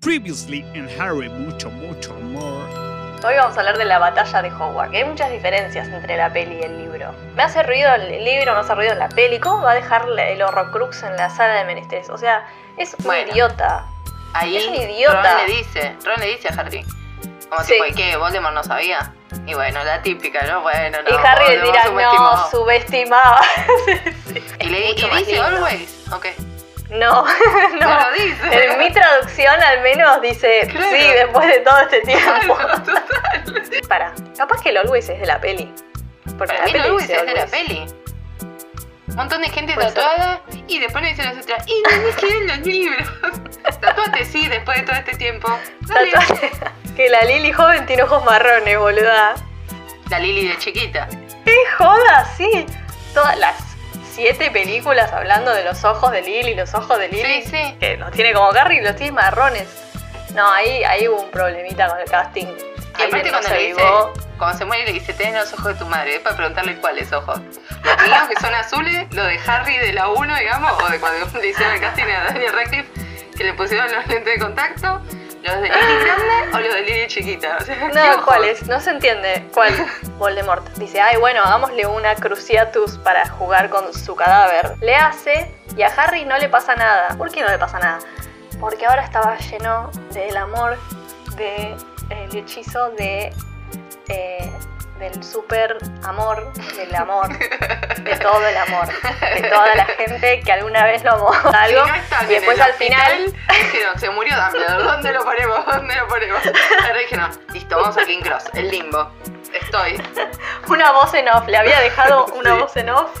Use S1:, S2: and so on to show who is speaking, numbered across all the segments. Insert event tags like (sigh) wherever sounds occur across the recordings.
S1: Previously en Harry, mucho, mucho amor.
S2: Hoy vamos a hablar de la batalla de Hogwarts, que hay muchas diferencias entre la peli y el libro. Me hace ruido el libro, me hace ruido la peli. ¿Cómo va a dejar el Horrocrux en la sala de menesteres? O sea, es un
S3: Bueno.
S2: idiota.
S3: Ahí
S2: Es un idiota.
S3: Ron le dice, Ron le dice a Harry. Como
S2: Sí.
S3: tipo, ¿y qué? ¿Voldemort no sabía? Y bueno, la típica, ¿no? Bueno, no.
S2: y Harry le dirá,
S3: subestimó".
S2: no, subestimaba. (laughs)
S3: Y le y dice always. Ok.
S2: No, (laughs) no.
S3: No lo dice.
S2: En mi traducción al menos dice,
S3: Claro.
S2: sí, después de todo este tiempo.
S3: Claro, total.
S2: Para, capaz que el Always es de la peli. Porque
S3: Para
S2: la
S3: mí
S2: peli
S3: Always es de la peli. Un montón de gente tatuada y después le dicen las otras, y no me quedan los libros. (laughs) Tatuate sí después de todo este tiempo. Dale.
S2: Tatuaje. que la Lily joven tiene ojos marrones, boluda.
S3: La Lily de chiquita.
S2: ¡Qué joda! Sí. Todas las siete películas hablando de los ojos de Lily, los ojos de Lily.
S3: Sí, sí.
S2: Que los tiene como Harry y los tiene marrones. No, ahí, ahí hubo un problemita con el casting.
S3: Y aparte
S2: no
S3: cuando
S2: se
S3: le dice, cuando se muere le dice, tenés los ojos de tu madre, es para preguntarle cuáles ojos. Los míos que son azules, los de Harry de la 1, digamos, o de cuando (laughs) le hicieron el casting a Daniel Radcliffe, que le pusieron los lentes de contacto, los de Lily grande o los de Lily chiquita. O sea, ¿qué
S2: No,
S3: ojos?
S2: ¿cuál es? No se entiende. ¿Cuál? (laughs) Voldemort. Dice, ay, bueno, hagámosle una Cruciatus para jugar con su cadáver. Le hace y a Harry no le pasa nada. ¿Por qué no le pasa nada? Porque ahora estaba lleno del amor, del hechizo de... eh, del super amor, del amor, de todo el amor, de toda la gente que alguna vez lo amó. Algo.
S3: No
S2: Y después al final
S3: Dijeron, se murió Dumbledore, ¿dónde lo (laughs) ponemos? ¿Dónde lo ponemos? Ahora dijeron, listo, vamos a King Cross, el limbo. Estoy.
S2: Una voz en off, le había dejado (laughs) una
S3: Sí.
S2: voz en off,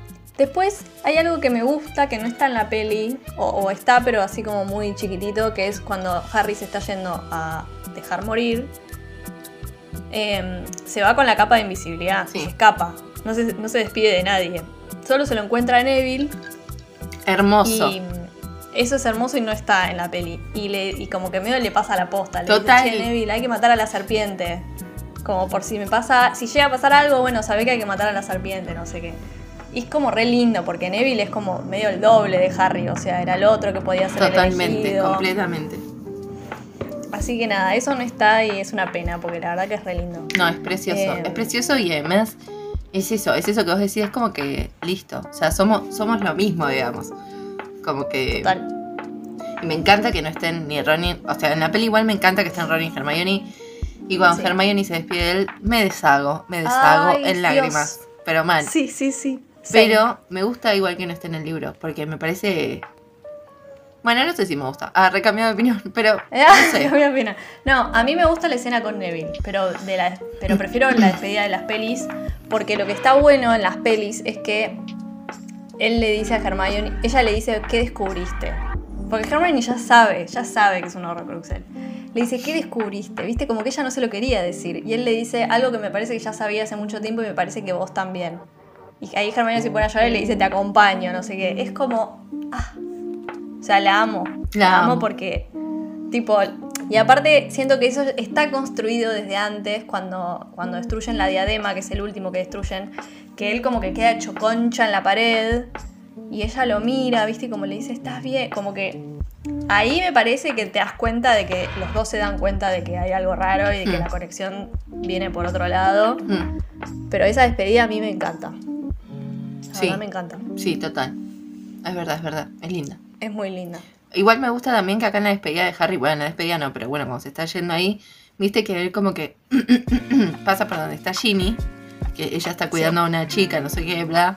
S4: después hay algo que me gusta que no está en la peli, o, o está pero así como muy chiquitito, que es cuando Harry se está yendo a dejar morir. em, se va con la capa de invisibilidad,
S3: Sí.
S4: se escapa, no se, no se despide de nadie. Solo se lo encuentra Neville
S3: Hermoso.
S4: y eso es hermoso y no está en la peli. Y, le, y como que medio le pasa la posta. Le
S3: Total.
S4: dice, che, Neville, hay que matar a la serpiente. Como por si me pasa, si llega a pasar algo, bueno, sabe que hay que matar a la serpiente, no sé qué. Y es como re lindo, porque Neville es como medio el doble de Harry, o sea, era el otro que podía ser el
S3: Totalmente,
S4: elegido.
S3: completamente.
S4: Así que nada, eso no está y es una pena, porque la verdad que es re lindo.
S3: No, es precioso.
S4: Eh,
S3: es precioso y además es eso, es eso que vos decís, es como que listo. O sea, somos, somos lo mismo, digamos. Como que.
S4: Total.
S3: Y me encanta que no estén ni Ron ni- O sea, en la peli igual me encanta que estén Ron y Hermione. Y cuando
S4: Sí.
S3: Hermione se despide de él, me deshago, me deshago
S4: Ay,
S3: en
S4: Dios.
S3: lágrimas. Pero mal.
S4: Sí, sí, sí.
S3: Pero me gusta igual que no esté en el libro, porque me parece. Bueno, no sé si me gusta. Ah, recambiado de opinión, (laughs) pero (laughs) no sé.
S4: No, a mí me gusta la escena con Neville, pero, de la, pero prefiero la despedida de las pelis, porque lo que está bueno en las pelis es que él le dice a Hermione, ella le dice, ¿qué descubriste? Porque Hermione ya sabe, ya sabe que es un horrocruxel. Le dice, ¿qué descubriste? Viste, como que ella no se lo quería decir. Y él le dice algo que me parece que ya sabía hace mucho tiempo y me parece que vos también. Y ahí Hermione se pone a llorar y le dice, te acompaño, no sé qué. Es como, ah, o sea, la amo.
S3: La
S4: La, amo
S3: amo.
S4: porque, tipo, y aparte siento que eso está construido desde antes, cuando, cuando destruyen la diadema, que es el último que destruyen, que él como que queda hecho concha en la pared y ella lo mira, ¿viste? Y como le dice, estás bien, como que ahí me parece que te das cuenta de que los dos se dan cuenta de que hay algo raro y de que
S3: Hmm.
S4: la conexión viene por otro lado.
S3: Mm,
S4: Pero esa despedida a mí me encanta. La
S3: Sí.
S4: verdad me encanta.
S3: sí, total. Es verdad, es verdad. Es linda.
S4: Es muy linda.
S3: Igual me gusta también que acá en la despedida de Harry, bueno, en la despedida no, pero bueno, cuando se está yendo ahí, viste que él como que (clears throat) pasa por donde está Ginny, que ella está cuidando a una chica, no sé qué, bla.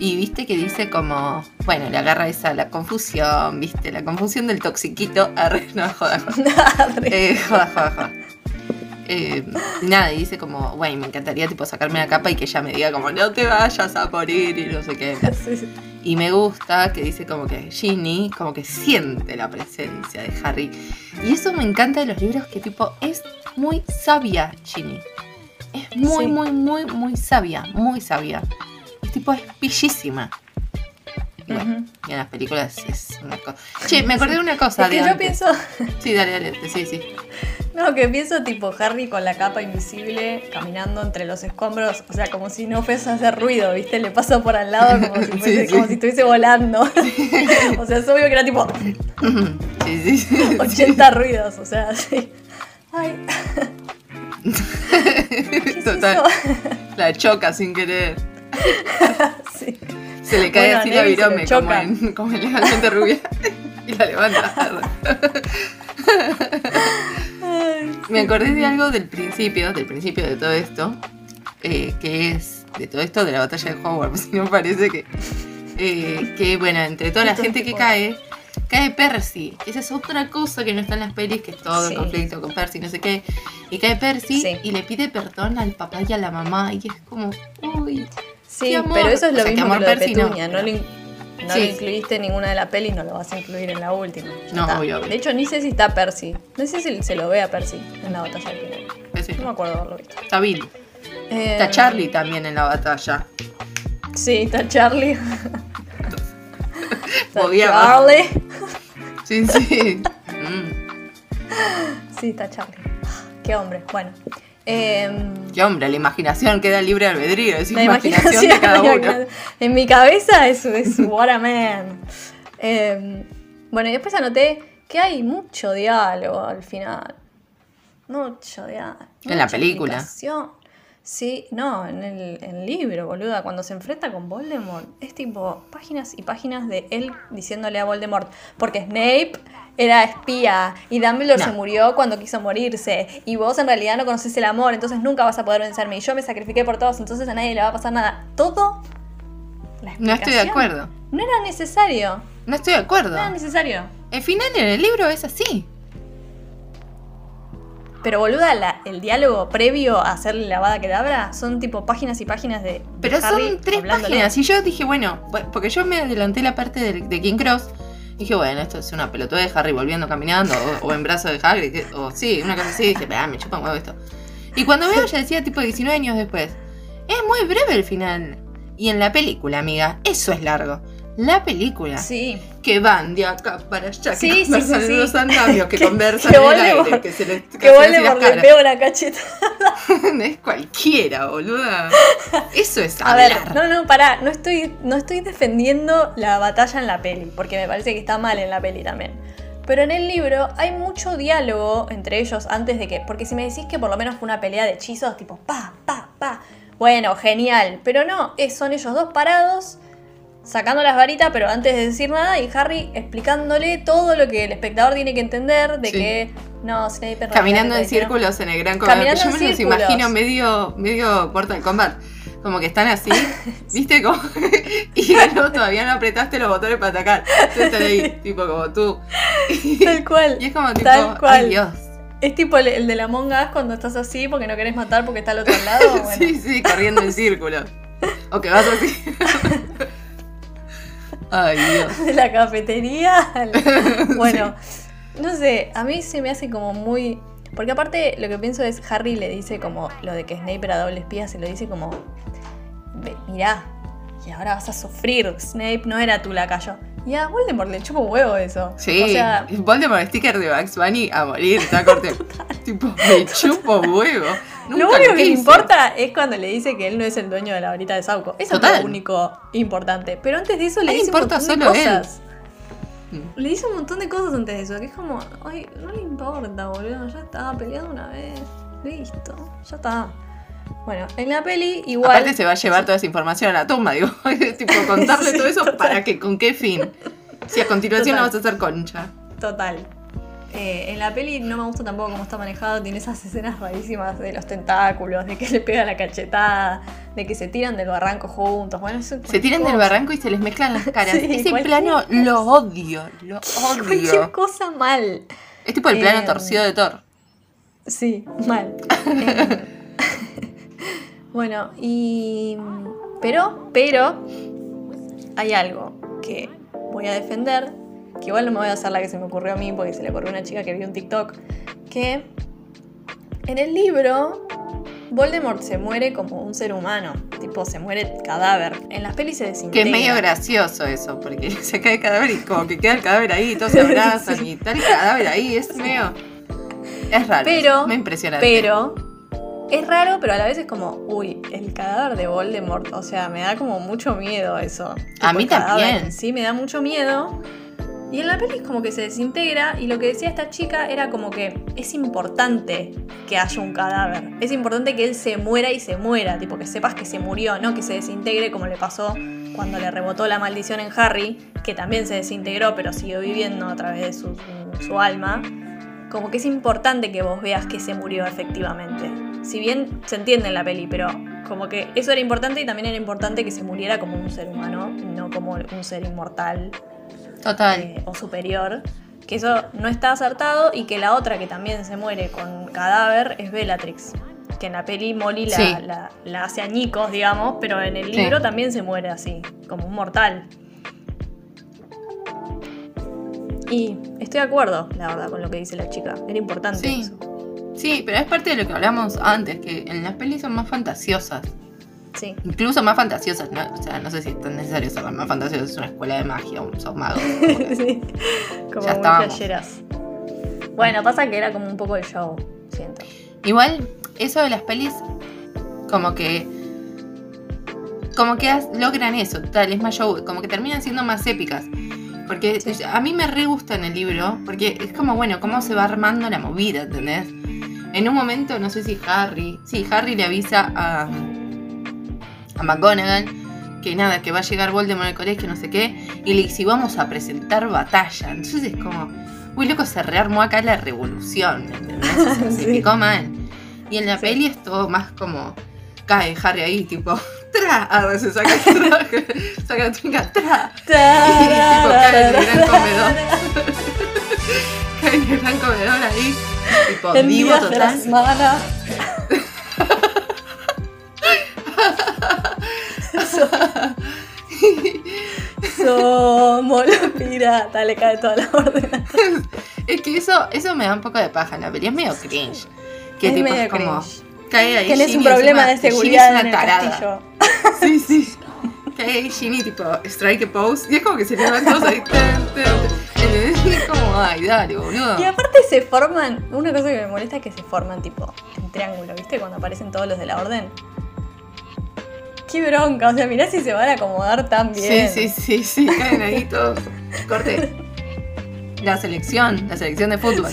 S3: Y viste que dice como, bueno, le agarra esa, la confusión, viste, la confusión del toxiquito. (laughs) Arre, no, joda, (laughs) joda. Eh, joda, joda, joda. Eh, nada, y dice como, güey, me encantaría tipo sacarme la capa y que ella me diga como, no te vayas a morir y no sé qué. (laughs)
S4: Sí, sí.
S3: Y me gusta que dice como que Ginny como que siente la presencia de Harry. Y eso me encanta de los libros que tipo es muy sabia Ginny. Es muy,
S4: Sí.
S3: muy, muy, muy sabia, muy sabia. Y tipo es bellísima. Y bueno, y en las películas es una cosa. Che, me acordé de una cosa.
S4: Es que
S3: de
S4: yo
S3: antes.
S4: pienso,
S3: Sí, dale, dale, sí, sí.
S4: No, que pienso tipo Harry con la capa invisible caminando entre los escombros, o sea, como si no fuese a hacer ruido, ¿viste? Le pasa por al lado como si, (laughs)
S3: Sí,
S4: fuese-
S3: sí.
S4: como si estuviese volando. (laughs) o sea, es obvio que era tipo
S3: Sí, sí, sí.
S4: 80 ruidos, o sea, sí. Ay, (laughs) ¿qué es
S3: Total. La choca sin querer.
S4: Sí.
S3: Se le cae
S4: Bueno,
S3: así la virome como en, como en legalmente rubia. y la levanta. Me acordé de algo del principio, del principio de todo esto, eh, que es de todo esto de la batalla de Hogwarts, (laughs) si no parece que, eh, que bueno, entre toda la gente que cae, cae Percy, esa es otra cosa que no está en las pelis, que es todo
S4: Sí.
S3: el conflicto con Percy, no sé qué, y cae Percy
S4: Sí.
S3: y le pide perdón al papá y a la mamá, y es como, uy,
S4: Sí,
S3: amor.
S4: pero eso es
S3: O
S4: lo
S3: sea, que
S4: mismo
S3: amor
S4: que lo de
S3: Percy no,
S4: Petunia, no,
S3: pero-
S4: lo, in- no
S3: Sí.
S4: lo incluiste en ninguna de las pelis, no lo vas a incluir en la última. Ya
S3: No,
S4: está.
S3: obvio.
S4: De hecho, ni sé si está Percy. No sé si se lo ve a Percy en la batalla del final.
S3: Percy.
S4: No me acuerdo haberlo visto.
S3: está Bill.
S4: Eh,
S3: Está Charlie también en la batalla.
S4: Sí, está Charlie. (laughs) está Charlie.
S3: Sí, sí. Mm, (laughs)
S4: Sí, está Charlie. Qué hombre. Bueno.
S3: Qué hombre, la imaginación queda libre albedrío, es
S4: la
S3: imaginación,
S4: imaginación,
S3: de cada (laughs) uno.
S4: En mi cabeza es, es what a man. Em, bueno, y después anoté que hay mucho diálogo al final. Mucho diálogo.
S3: En la película.
S4: Sí, no, en el, en el libro, boluda. Cuando se enfrenta con Voldemort, es tipo páginas y páginas de él diciéndole a Voldemort. Porque Snape era espía y Dumbledore
S3: No.
S4: se murió cuando quiso morirse. Y vos en realidad no conoces el amor, entonces nunca vas a poder vencerme. Y yo me sacrifiqué por todos, entonces a nadie le va a pasar nada. Todo. la
S3: No estoy de acuerdo.
S4: No era necesario.
S3: No estoy de acuerdo.
S4: No era necesario.
S3: El final en el libro es así.
S4: Pero boluda, la- el diálogo previo a hacerle la vada quedabra son tipo páginas y páginas de. de
S3: Pero
S4: Harry
S3: son tres
S4: hablándole.
S3: páginas. Y yo dije, bueno, bu- porque yo me adelanté la parte de, de King Cross. Dije, bueno, esto es una pelotuda de Harry volviendo caminando. O, o en brazo de Hagrid. que- o sí, una cosa así. Dije, "Ah, me chupa un huevo esto. Y cuando veo, ya decía tipo 19 años después. Es muy breve el final. Y en la película, amiga, eso es largo. La película.
S4: Sí.
S3: Que van de acá para allá.
S4: Sí,
S3: que
S4: sí,
S3: conversan
S4: sí,
S3: en los andamios. Que, (laughs)
S4: Que-
S3: conversan
S4: que
S3: en el aire. Que se les
S4: Que Voldemort le pega una cacheta. (laughs)
S3: es cualquiera, boluda. Eso es
S4: A ver,
S3: hablar.
S4: no, no, pará, no estoy, no estoy defendiendo la batalla en la peli, porque me parece que está mal en la peli también. Pero en el libro hay mucho diálogo entre ellos antes de que. Porque si me decís que por lo menos fue una pelea de hechizos, tipo pa, pa, pa. Bueno, genial. Pero no, son ellos dos parados, sacando las varitas, pero antes de decir nada, y Harry explicándole todo lo que el espectador tiene que entender de
S3: Sí.
S4: que. No, Snape
S3: Caminando en círculos en el gran comedor.
S4: Caminando
S3: yo me los
S4: círculos.
S3: imagino medio, medio Mortal Kombat. Como que están así, (laughs) ¿viste? Como, (laughs) y no, todavía no apretaste los botones para atacar. Entonces están ahí, tipo como tú. (laughs)
S4: Tal cual.
S3: Y es como tipo,
S4: Tal cual.
S3: ay Dios.
S4: Es tipo el, el de la Among Us cuando estás así porque no querés matar porque está al otro lado. Bueno,
S3: Sí, sí, corriendo en círculo. O que vas así. Ay Dios.
S4: de (laughs) la cafetería. (laughs) Bueno, no sé, a mí se me hace como muy... Porque aparte lo que pienso es, Harry le dice como lo de que Snape era doble espía, se lo dice como, "Ve, mirá, y ahora vas a sufrir, Snape no era tu lacayo. Y a Voldemort le chupa un huevo eso.
S3: Sí,
S4: O sea,
S3: Voldemort sticker de Bugs Bunny a morir, está corte. (laughs) tipo, me chupo huevo. Nunca
S4: lo único que le importa es cuando le dice que él no es el dueño de la varita de Sauco. Eso es lo único importante. Pero antes de eso le dice un montón de
S3: solo
S4: cosas.
S3: Mm.
S4: Le dice un montón de cosas antes de eso, que es como, ay, no le importa, boludo, ya estaba peleando una vez, listo, ya está. Bueno, en la peli igual...
S3: Aparte se va a llevar toda esa información a la tumba, digo, (laughs) tipo contarle
S4: Sí,
S3: todo eso
S4: total.
S3: para que, con qué fin. Si a continuación
S4: Total.
S3: no vas a hacer concha.
S4: Total. Eh, en la peli no me gusta tampoco cómo está manejado, tiene esas escenas rarísimas de los tentáculos, de que le pega la cachetada, de que se tiran del barranco juntos, bueno, eso
S3: Se tiran del barranco y se les mezclan las caras.
S4: Sí,
S3: Ese
S4: cualquier
S3: plano lo odio, lo
S4: Cualquier
S3: odio.
S4: cosa mal.
S3: Es tipo el plano
S4: Eh,
S3: torcido de Thor.
S4: Sí, mal. (laughs) Eh, bueno, y. Pero, pero. Hay algo que voy a defender. Que igual no me voy a hacer la que se me ocurrió a mí porque se le ocurrió a una chica que vio un TikTok. Que en el libro Voldemort se muere como un ser humano, tipo se muere cadáver. En las pelis se
S3: Que
S4: desintegra.
S3: es medio gracioso eso, porque (laughs) se cae el cadáver y como que queda el cadáver ahí, todos se abrazan y está el cadáver ahí, es medio. Es raro.
S4: Pero-
S3: me impresiona.
S4: Pero es raro, pero a la vez es como, uy, el cadáver de Voldemort. O sea, me da como mucho miedo eso.
S3: A mí también.
S4: Sí, me da mucho miedo. Y en la peli es como que se desintegra y lo que decía esta chica era como que es importante que haya un cadáver. Es importante que él se muera y se muera, tipo que sepas que se murió, no que se desintegre como le pasó cuando le rebotó la maldición en Harry, que también se desintegró pero siguió viviendo a través de su, su- alma. Como que es importante que vos veas que se murió efectivamente. Si bien se entiende en la peli, pero como que eso era importante y también era importante que se muriera como un ser humano, no como un ser inmortal
S3: Total.
S4: eh, o superior. Que eso no está acertado y que la otra que también se muere con cadáver es Bellatrix. Que en la peli Molly la,
S3: Sí.
S4: la- la hace añicos, digamos, pero en el
S3: Sí.
S4: libro también se muere así, como un mortal. Y estoy de acuerdo, la verdad, con lo que dice la chica. Era importante
S3: Sí.
S4: eso.
S3: Sí, pero es parte de lo que hablamos antes, que en las pelis son más fantasiosas.
S4: Sí.
S3: Incluso más fantasiosas, ¿no? O sea, no sé si es tan necesario ser más fantasiosas, es una escuela de magia, son magos. (laughs)
S4: sí. Como
S3: Ya
S4: flasheras. Bueno, pasa que era como un poco el show, siento.
S3: Igual, eso de las pelis, como que. Como que logran eso, tal, es más show, como que terminan siendo más épicas. Porque a mí me re gusta en el libro, porque es como, bueno, cómo se va armando la movida, ¿entendés? En un momento, no sé si Harry, sí, Harry le avisa a, a McGonagall que nada, que va a llegar Voldemort al colegio, no sé qué, y le dice, vamos a presentar batalla. Entonces es como, uy, loco, se rearmó acá la revolución, ¿entendés? O sea, (laughs) se
S4: Sí.
S3: picó mal. Y en la
S4: Sí.
S3: peli es todo más como, cae Harry ahí, tipo, (laughs) tra, ah, se saca el traje, (laughs) saca la túnica, tra, y tipo cae en el gran comedor. cae en el gran comedor ahí, tipo,
S4: En
S3: vivo total. (laughs)
S4: Somos los piratas, le cae toda la orden.
S3: Es que eso, eso me da un poco de paja en la peli, es medio cringe. Que
S4: Es
S3: tipo
S4: medio
S3: es como,
S4: cringe.
S3: cae ahí
S4: Tenés
S3: Ginny,
S4: un problema de seguridad
S3: es una
S4: en el
S3: tarada.
S4: castillo. (laughs)
S3: Sí, sí. (laughs) Cae ahí Ginny tipo, strike a pose, y es como que se levantan todos ahí, es como, ay, dale, boludo.
S4: Y aparte se forman, una cosa que me molesta es que se forman tipo en triángulo, ¿viste? Cuando aparecen todos los de la orden. Qué bronca, o sea, mirá si se van a acomodar tan bien.
S3: Sí, sí, sí, sí, caen ahí todos. Corte. La selección, la selección de fútbol.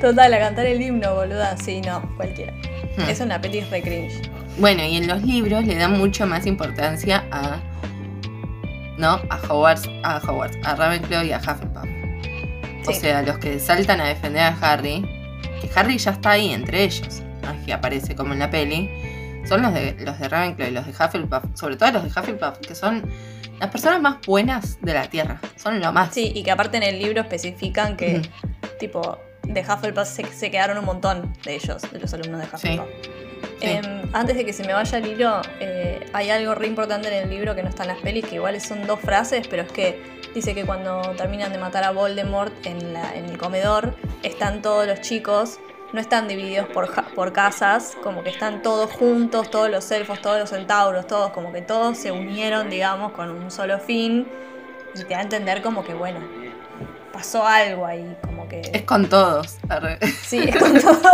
S4: Total, a cantar el himno, boluda. Sí, no, cualquiera.
S3: Hmm.
S4: Eso en la peli es re cringe.
S3: Bueno, y en los libros le dan mucho más importancia a. ¿No? A Hogwarts, a Hogwarts, a Ravenclaw y a Hufflepuff. O sea, los que saltan a defender a Harry, que Harry ya está ahí entre ellos, es que aparece como en la peli, son los de, los de Ravenclaw y los de Hufflepuff, sobre todo los de Hufflepuff, que son las personas más buenas de la Tierra, son lo más.
S4: Sí, y que aparte en el libro especifican que, tipo, de Hufflepuff se, se quedaron un montón de ellos, de los alumnos de Hufflepuff.
S3: Sí.
S4: Em, antes de que se me vaya el hilo, eh, hay algo re importante en el libro que no está en las pelis, que igual son dos frases, pero es que dice que cuando terminan de matar a Voldemort en, la- en el comedor, están todos los chicos, no están divididos por, por casas, como que están todos juntos, todos los elfos, todos los centauros, todos, como que todos se unieron, digamos, con un solo fin, y te da a entender como que, bueno, pasó algo ahí, como que...
S3: Es con todos.
S4: Sí, es con todo. (laughs)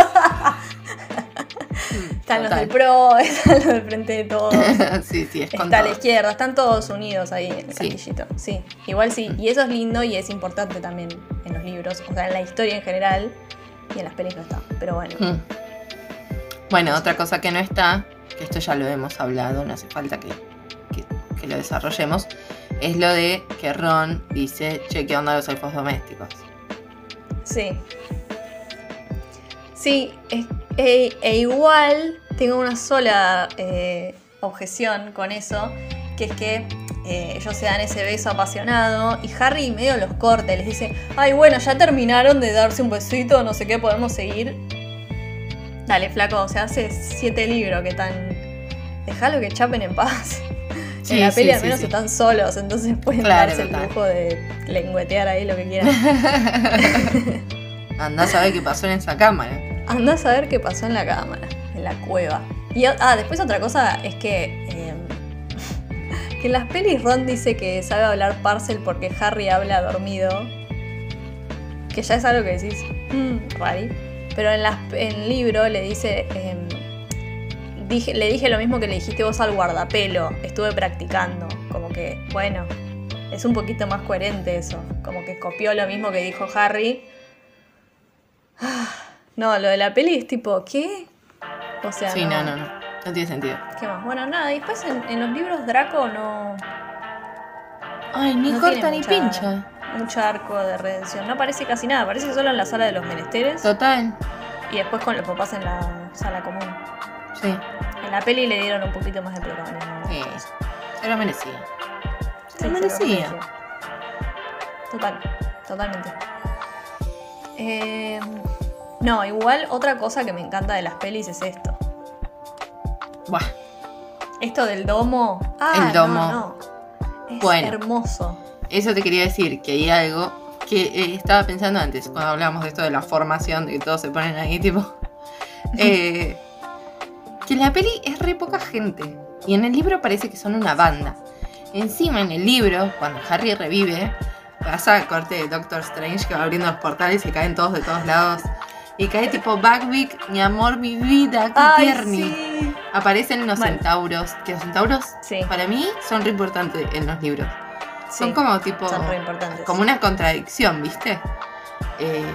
S4: Están los del PRO, (laughs) están los del Frente de Todos, (laughs)
S3: sí, sí, es con
S4: está a la
S3: todos.
S4: izquierda, están todos unidos ahí en el
S3: Sí.
S4: castillito. Sí, igual sí. Y eso es lindo y es importante también en los libros, o sea, en la historia en general y en las pelis no está. Pero bueno,
S3: Mm. Bueno, otra cosa que no está, que esto ya lo hemos hablado, no hace falta que, que- que lo desarrollemos, es lo de que Ron dice, che, ¿qué onda los elfos domésticos?
S4: sí. Sí, e, e igual tengo una sola eh, objeción con eso, que es que eh, ellos se dan ese beso apasionado y Harry medio los corta y les dice, ay bueno, ya terminaron de darse un besito, no sé qué, podemos seguir. Dale, flaco, o sea, hace siete libros que están. Dejalo que chapen en paz. (laughs)
S3: Sí,
S4: en la
S3: sí,
S4: peli al menos
S3: sí.
S4: están solos, entonces pueden
S3: Claro,
S4: darse el lujo de lengüetear ahí lo que quieran. (laughs)
S3: Andá a saber qué pasó en esa cámara.
S4: Andá a saber qué pasó en la cámara, en la cueva. Y ah, después otra cosa es que. eh, que en las pelis Ron dice que sabe hablar parcel porque Harry habla dormido. Que ya es algo que decís, mmm, rari. Pero en, el libro le dice. em, dije, le dije lo mismo que le dijiste vos al guardapelo. Estuve practicando. Como que, bueno, es un poquito más coherente eso. Como que copió lo mismo que dijo Harry. No, lo de la peli es tipo, ¿qué? O sea,
S3: Sí, no, no. No tiene sentido.
S4: ¿Qué más? Bueno, nada, y después en, en los libros Draco no.
S3: Ay, ni
S4: no
S3: corta ni
S4: mucha-
S3: pincha.
S4: Mucho arco de redención. No aparece casi nada, aparece solo en la sala de los menesteres
S3: Total.
S4: y después con los papás en la sala común.
S3: Sí,
S4: En la peli le dieron un poquito más de protagonismo.
S3: sí. Se lo merecía.
S4: Sí,
S3: Se lo merecía.
S4: Total, totalmente. Eh, no, igual otra cosa que me encanta de las pelis es esto.
S3: Buah.
S4: Esto del domo. Ah,
S3: El domo.
S4: No, no. Es
S3: Bueno.
S4: hermoso.
S3: Eso te quería decir, que hay algo que eh, estaba pensando antes, cuando hablábamos de esto de la formación, de que todos se ponen ahí, (laughs) tipo. (laughs) eh, que la peli es re poca gente. Y en el libro parece que son una banda. Encima en el libro, cuando Harry revive, pasa corte de Doctor Strange que va abriendo los portales y caen todos de todos lados. Y cae tipo Buckbeak, mi amor, mi vida, qué tierni.
S4: sí.
S3: Aparecen los
S4: Mal.
S3: centauros, que los centauros
S4: Sí,
S3: para mí son re importantes en los libros. Son
S4: sí,
S3: como tipo.
S4: son re importantes.
S3: Como una contradicción, ¿viste? Eh,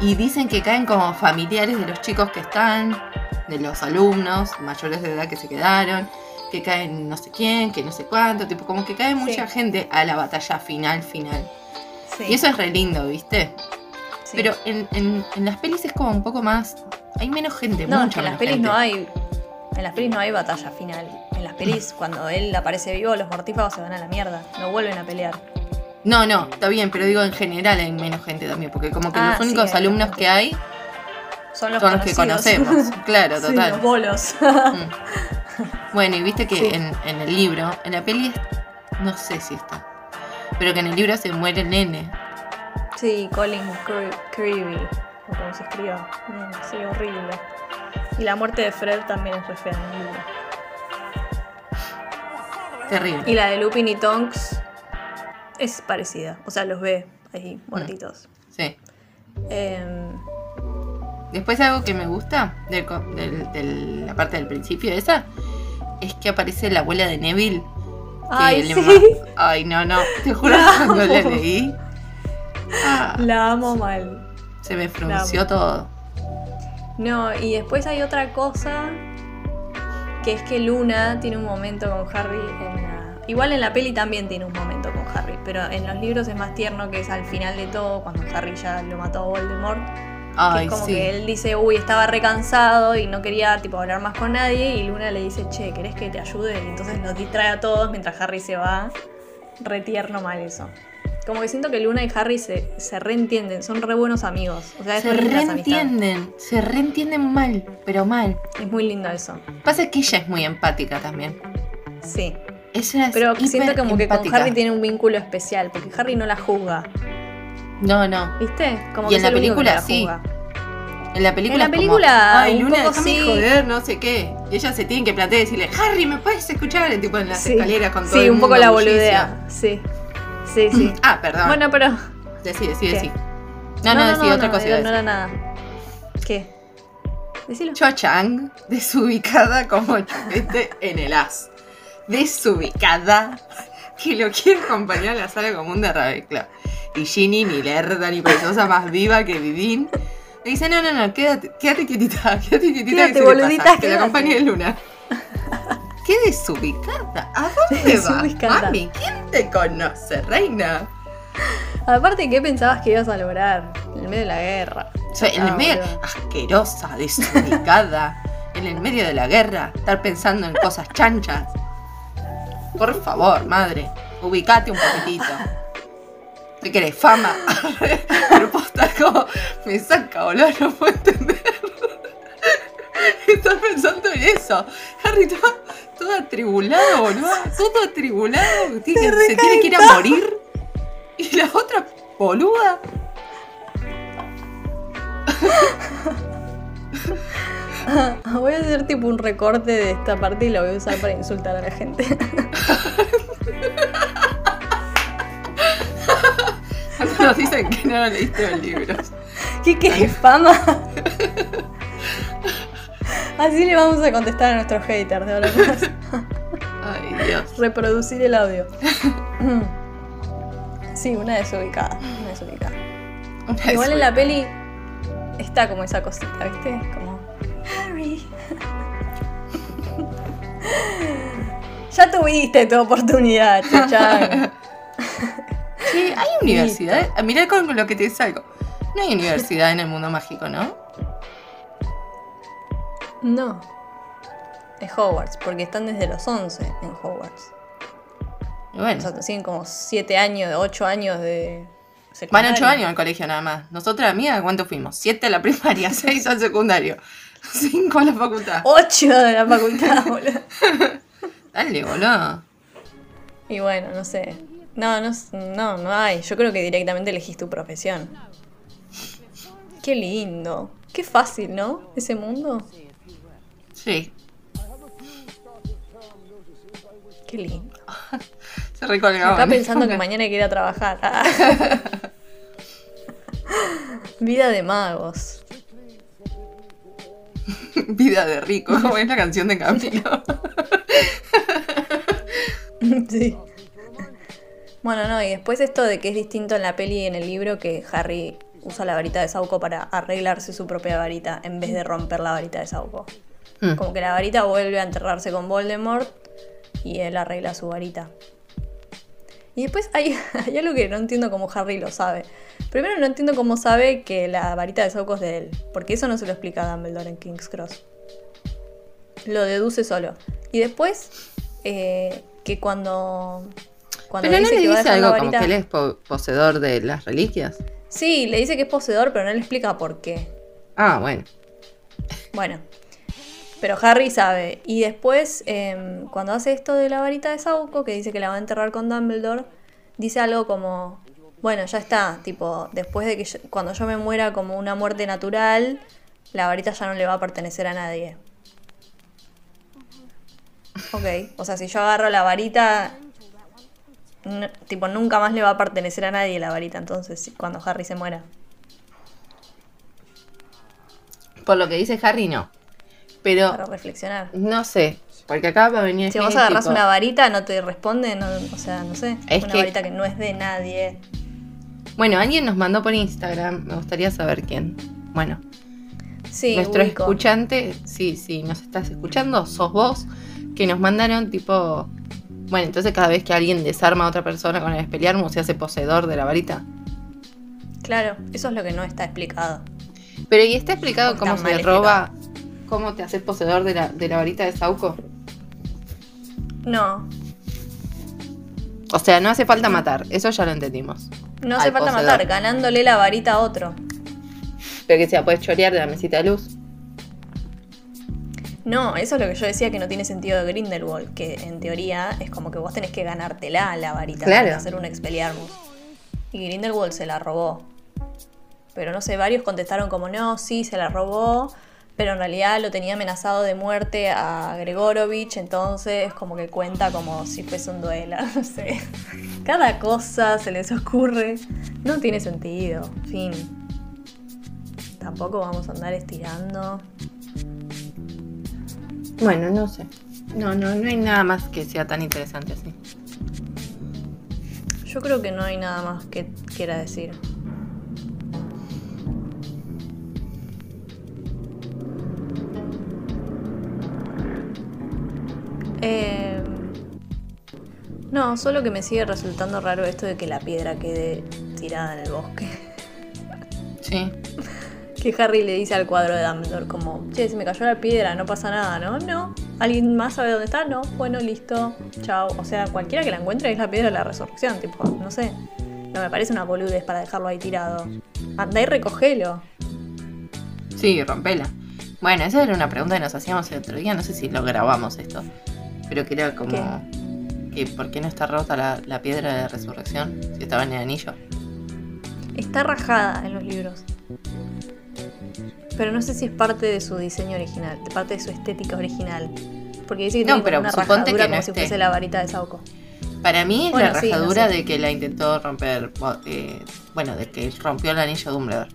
S3: y dicen que caen como familiares de los chicos que están, de los alumnos mayores de edad que se quedaron, que caen no sé quién, que no sé cuánto, tipo, como que cae mucha gente a la batalla final, final. Y eso es re lindo, ¿viste?
S4: Sí.
S3: Pero en, en- en las pelis es como un poco más. Hay menos gente,
S4: No,
S3: mucha
S4: en las pelis
S3: gente.
S4: no hay. En las pelis no hay batalla final. En las pelis, cuando él aparece vivo, los mortífagos se van a la mierda. No vuelven a pelear.
S3: No, no, está bien, pero digo en general hay menos gente también, porque como que
S4: Ah,
S3: los
S4: sí,
S3: únicos alumnos que hay
S4: Son los,
S3: son los que conocemos. (laughs) Claro,
S4: Sí,
S3: total.
S4: los bolos.
S3: Mm. Bueno, y viste que
S4: Sí.
S3: en, en el libro, en la peli, no sé si está, pero que en el libro se muere el nene.
S4: Sí, Colin Cre- Creevy. O como se escriba. Mm, Sí, horrible. Y la muerte de Fred también es re fea en el libro.
S3: Terrible.
S4: Y la de Lupin y Tonks es parecida. O sea, los ve ahí muertitos.
S3: Sí.
S4: Em,
S3: Después algo que me gusta de, la parte del principio esa es que aparece la abuela de Neville.
S4: Ay, sí.
S3: Ay, no, no. Te juro cuando la (laughs) leí. Ah,
S4: la amo mal.
S3: se me frunció todo.
S4: No, y después hay otra cosa que es que Luna tiene un momento con Harry en la... Igual en la peli también tiene un momento con Harry, pero en los libros es más tierno que es al final de todo, cuando Harry ya lo mató a Voldemort. que
S3: Ay,
S4: es como
S3: sí.
S4: que él dice, uy, estaba recansado y no quería tipo hablar más con nadie, y Luna le dice, che, ¿querés que te ayude? Y entonces los distrae a todos mientras Harry se va. Re tierno mal eso. Como que siento que Luna y Harry se, se reentienden, son re buenos amigos. O sea, es
S3: Se reentienden, se reentienden mal, pero mal.
S4: Es muy lindo eso.
S3: Pasa que ella es muy empática también.
S4: Sí.
S3: Ella es
S4: Pero siento como que con. Harry tiene un vínculo especial, porque Harry no la juzga,
S3: No, no.
S4: ¿viste? Como
S3: Y
S4: que
S3: en
S4: es
S3: la
S4: el único que
S3: película
S4: la
S3: sí.
S4: juzga.
S3: En la película,
S4: En la
S3: es
S4: película,
S3: Ay,
S4: un
S3: Luna, déjame
S4: sí.
S3: joder, no sé qué. Y ella se tiene que plantear y decirle, Harry, ¿me puedes escuchar? Tipo en las
S4: Sí.
S3: escaleras con todo
S4: Sí,
S3: el
S4: un poco
S3: mundo
S4: la boludea. Sí. Sí, sí.
S3: Ah, perdón.
S4: bueno, pero.
S3: decí, decí,
S4: ¿qué?
S3: decí. No, no, decí, otra
S4: no,
S3: cosa.
S4: no,
S3: iba a
S4: no
S3: decir.
S4: era nada. ¿Qué? Decilo.
S3: Cho Chang, desubicada como chupete en el as. Desubicada, que lo quiere acompañar a la sala común de Ravenclaw. Y Ginny, ni lerda, ni preciosa, más viva que Vivin. Le dice, no, no, no, quédate, quédate quietita, quédate quietita
S4: Quédate,
S3: que
S4: boludita,
S3: que la acompañe Luna. ¿Qué desubicada? ¿A (laughs) dónde
S4: Desubicada.
S3: vas, mami? ¿Quién te conoce, reina?
S4: Aparte, ¿qué pensabas que ibas a lograr? En el medio de la guerra.
S3: Soy en el
S4: Ah,
S3: medio,
S4: boludo.
S3: asquerosa, desubicada, (laughs) en el medio de la guerra, estar pensando en cosas chanchas. Por favor, madre, ubicate un poquitito. ¿Qué querés? Fama. (laughs) Pero posta como me saca, boludo, no puedo entender. (laughs) estar pensando en eso. Harry todo, todo atribulado, boludo. Todo atribulado. Tiene se tiene que ir a morir. Y la otra boluda. (laughs)
S4: Voy a hacer tipo un recorte de esta parte y lo voy a usar para insultar a la gente. (laughs)
S3: Nos dicen que no leíste los libros.
S4: ¿Qué qué fama? Así le vamos a contestar a nuestros haters de ahora más. (laughs)
S3: Ay, Dios.
S4: Reproducir el audio. (laughs) Sí, una desubicada. Una desubicada. Igual en la peli está como esa cosita, ¿viste? Como. Harry. (laughs) ya tuviste tu oportunidad, Chachan.
S3: Sí, hay universidad. Mirá con lo que te salgo. No hay universidad en el mundo mágico, ¿no?
S4: No. Es Hogwarts, porque están desde los 11 en Hogwarts.
S3: Y
S4: O
S3: bueno,
S4: sea, siguen como 7 años, 8 años de.
S3: van
S4: secundaria.
S3: ocho años al colegio nada más. Nosotras, amiga, ¿cuánto fuimos? Siete a la primaria, (laughs) seis al secundario, (laughs) cinco a la facultad.
S4: 8 de la facultad, (laughs) boludo.
S3: Dale, boludo.
S4: Y bueno, no sé. No, no, no, no hay. Yo creo que directamente elegís tu profesión. Qué lindo. Qué fácil, ¿no? Ese mundo.
S3: Sí,
S4: Qué lindo. (laughs)
S3: se recolgaban.
S4: Acá pensando que mañana hay que ir a trabajar. (laughs) Vida de magos. (laughs)
S3: Vida de rico, como es la canción de Camilo.
S4: Sí. Bueno, no, y después esto de que es distinto en la peli y en el libro que Harry usa la varita de Sauco para arreglarse su propia varita en vez de romper la varita de Sauco.
S3: Hmm.
S4: Como que la varita vuelve a enterrarse con Voldemort y él arregla su varita. Y después hay, (laughs) hay algo que no entiendo cómo Harry lo sabe. Primero no entiendo cómo sabe que la varita de Sauco es de él, porque eso no se lo explica Dumbledore en King's Cross. Lo deduce solo. Y después, eh, que cuando, cuando
S3: Pero no
S4: dice
S3: le
S4: que va a
S3: dice
S4: la
S3: algo como
S4: varita...
S3: que él es po- poseedor de las reliquias.
S4: Sí, le dice que es poseedor, pero no le explica por qué.
S3: Ah, bueno.
S4: Bueno, pero Harry sabe. Y después, em, cuando hace esto de la varita de Sauco, que dice que la va a enterrar con Dumbledore, dice algo como, bueno, ya está, tipo, después de que yo- cuando yo me muera como una muerte natural, la varita ya no le va a pertenecer a nadie. Ok, o sea, si yo agarro la varita, tipo, nunca más le va a pertenecer a nadie la varita, entonces, cuando Harry se muera.
S3: Por lo que dice Harry, no. Pero
S4: Para reflexionar.
S3: no sé, porque acá va a venir
S4: Si
S3: gente
S4: vos agarrás
S3: tipo-
S4: una varita, no te responde, no- o sea, no sé.
S3: Es
S4: una
S3: que-
S4: varita que no es de nadie.
S3: Bueno, alguien nos mandó por Instagram, me gustaría saber quién. Bueno,
S4: Sí,
S3: nuestro
S4: ubico.
S3: escuchante, sí, sí, nos estás escuchando, sos vos, que nos mandaron tipo... Bueno, entonces cada vez que alguien desarma a otra persona con el Expelliarmus se hace poseedor de la varita.
S4: Claro, eso es lo que no está explicado.
S3: Pero ¿y está explicado cómo se roba, cómo te haces poseedor de la, de la varita de Sauco?
S4: No,
S3: O sea, no hace falta matar, eso ya lo entendimos.
S4: no hace
S3: Al
S4: falta
S3: poseedor.
S4: matar, ganándole la varita a otro.
S3: Pero que sea, puedes chorear de la mesita de luz.
S4: No, eso es lo que yo decía que no tiene sentido de Grindelwald, que en teoría es como que vos tenés que ganártela la varita
S3: Claro.
S4: para hacer un Expelliarmus. Y Grindelwald se la robó. Pero no sé, varios contestaron como no, sí, se la robó, pero en realidad lo tenía amenazado de muerte a Gregorovich, entonces como que cuenta como si fuese un duelo, (laughs) no sé. Cada cosa se les ocurre. No tiene sentido, fin. Tampoco vamos a andar estirando.
S3: Bueno, no sé. No, no, no hay nada más que sea tan interesante así.
S4: Yo creo que no hay nada más que quiera decir. Eh, no, solo que me sigue resultando raro esto de que la piedra quede tirada en el bosque.
S3: Sí. (laughs)
S4: Que Harry le dice al cuadro de Dumbledore como, che, se me cayó la piedra, no pasa nada, ¿no? No. ¿Alguien más sabe dónde está? No. Bueno, listo. Chao. O sea, cualquiera que la encuentre es la piedra de la resurrección, tipo, no sé. No me parece una boludez para dejarlo ahí tirado. Andá y recogelo.
S3: Sí, rompela. Bueno, esa era una pregunta que nos hacíamos el otro día, no sé si lo grabamos esto, pero que era como que por qué no está rota la, la piedra de resurrección si estaba en el anillo.
S4: Está rajada en los libros. Pero no sé si es parte de su diseño original, de parte de su estética original. Porque dice que
S3: No,
S4: tiene
S3: pero
S4: una rajadura
S3: que no
S4: como si fuese la varita de Sauco.
S3: Para mí es
S4: Bueno,
S3: la
S4: sí, no
S3: rajadura
S4: sé.
S3: de que la intentó romper, eh, bueno, de que rompió el anillo de Dumbledore.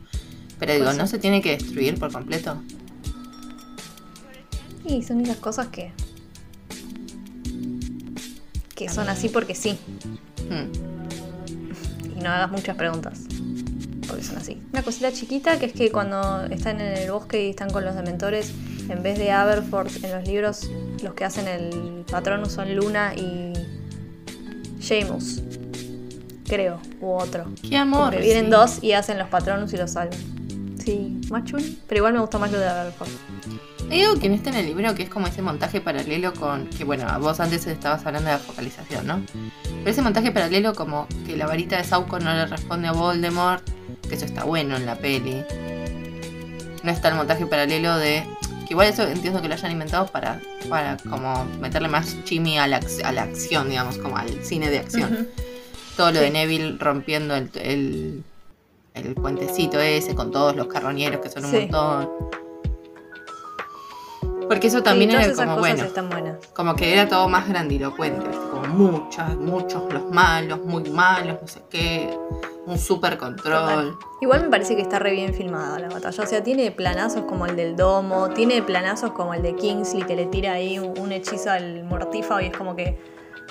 S3: Pero digo, ¿no se tiene que destruir por completo?
S4: Y son esas cosas que. Que son así porque sí.
S3: Hmm.
S4: Y no hagas muchas preguntas. Porque son así. Una cosita chiquita que es que cuando están en el bosque y están con los dementores, en vez de Aberforth en los libros, los que hacen el patronus son Luna y. Seamus. Creo, u otro.
S3: Qué amor.
S4: Porque vienen
S3: sí.
S4: dos y hacen los patronus y los salvan. Sí, más chuli. Pero igual me gusta más lo de Aberforth.
S3: Hay algo que no está en el libro que es como ese montaje paralelo con. Que bueno, vos antes estabas hablando de la focalización, ¿no? Pero ese montaje paralelo como que la varita de Sauco no le responde a Voldemort, que eso está bueno en la peli. No está el montaje paralelo de. Que igual eso entiendo que lo hayan inventado para, para como meterle más chimi a la, a la acción, digamos, como al cine de acción. Todo lo de Neville rompiendo el, el, el puentecito ese con todos los carroñeros que son un
S4: Sí.
S3: montón. Porque eso también
S4: Sí,
S3: era como bueno, como que era todo más grandilocuente, como muchos, muchos los malos, muy malos, no sé qué, un super control.
S4: Igual me parece que está re bien filmada la batalla. O sea, tiene planazos como el del domo, tiene planazos como el de Kingsley que le tira ahí un, un hechizo al mortífago y es como que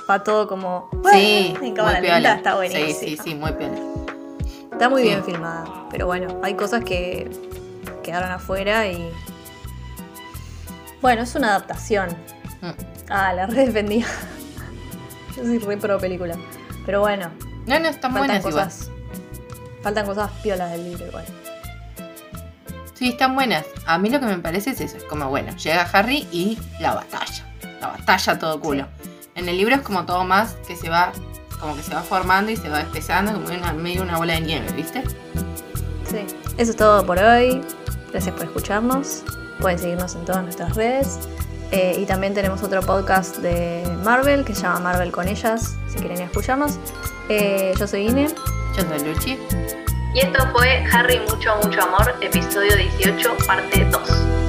S4: va todo como.
S3: Sí,
S4: en
S3: muy
S4: lenta, está
S3: Sí,
S4: buenísimo.
S3: sí, sí, muy piola.
S4: Está muy
S3: Sí.
S4: bien filmada. Pero bueno, hay cosas que quedaron afuera y. Bueno, es una adaptación.
S3: Mm.
S4: Ah, la (laughs) re defendía. Yo soy re pro película. Pero bueno,
S3: No, no, están buenas igual.
S4: cosas. Faltan cosas piolas del libro igual.
S3: Sí, están buenas. A mí lo que me parece es eso, es como bueno, llega Harry y la batalla. La batalla todo culo. En el libro es como todo más que se va, como que se va formando y se va despezando como una, medio una bola de nieve, ¿viste?
S4: Sí. Eso es todo por hoy. Gracias por escucharnos. Pueden seguirnos en todas nuestras redes. Eh, y también tenemos otro podcast de Marvel que se llama Marvel con ellas, si quieren ir a escucharnos. Eh, yo soy Ine.
S3: Yo soy Luchi.
S2: Y esto fue Harry Mucho Mucho Amor, episodio 18, parte 2.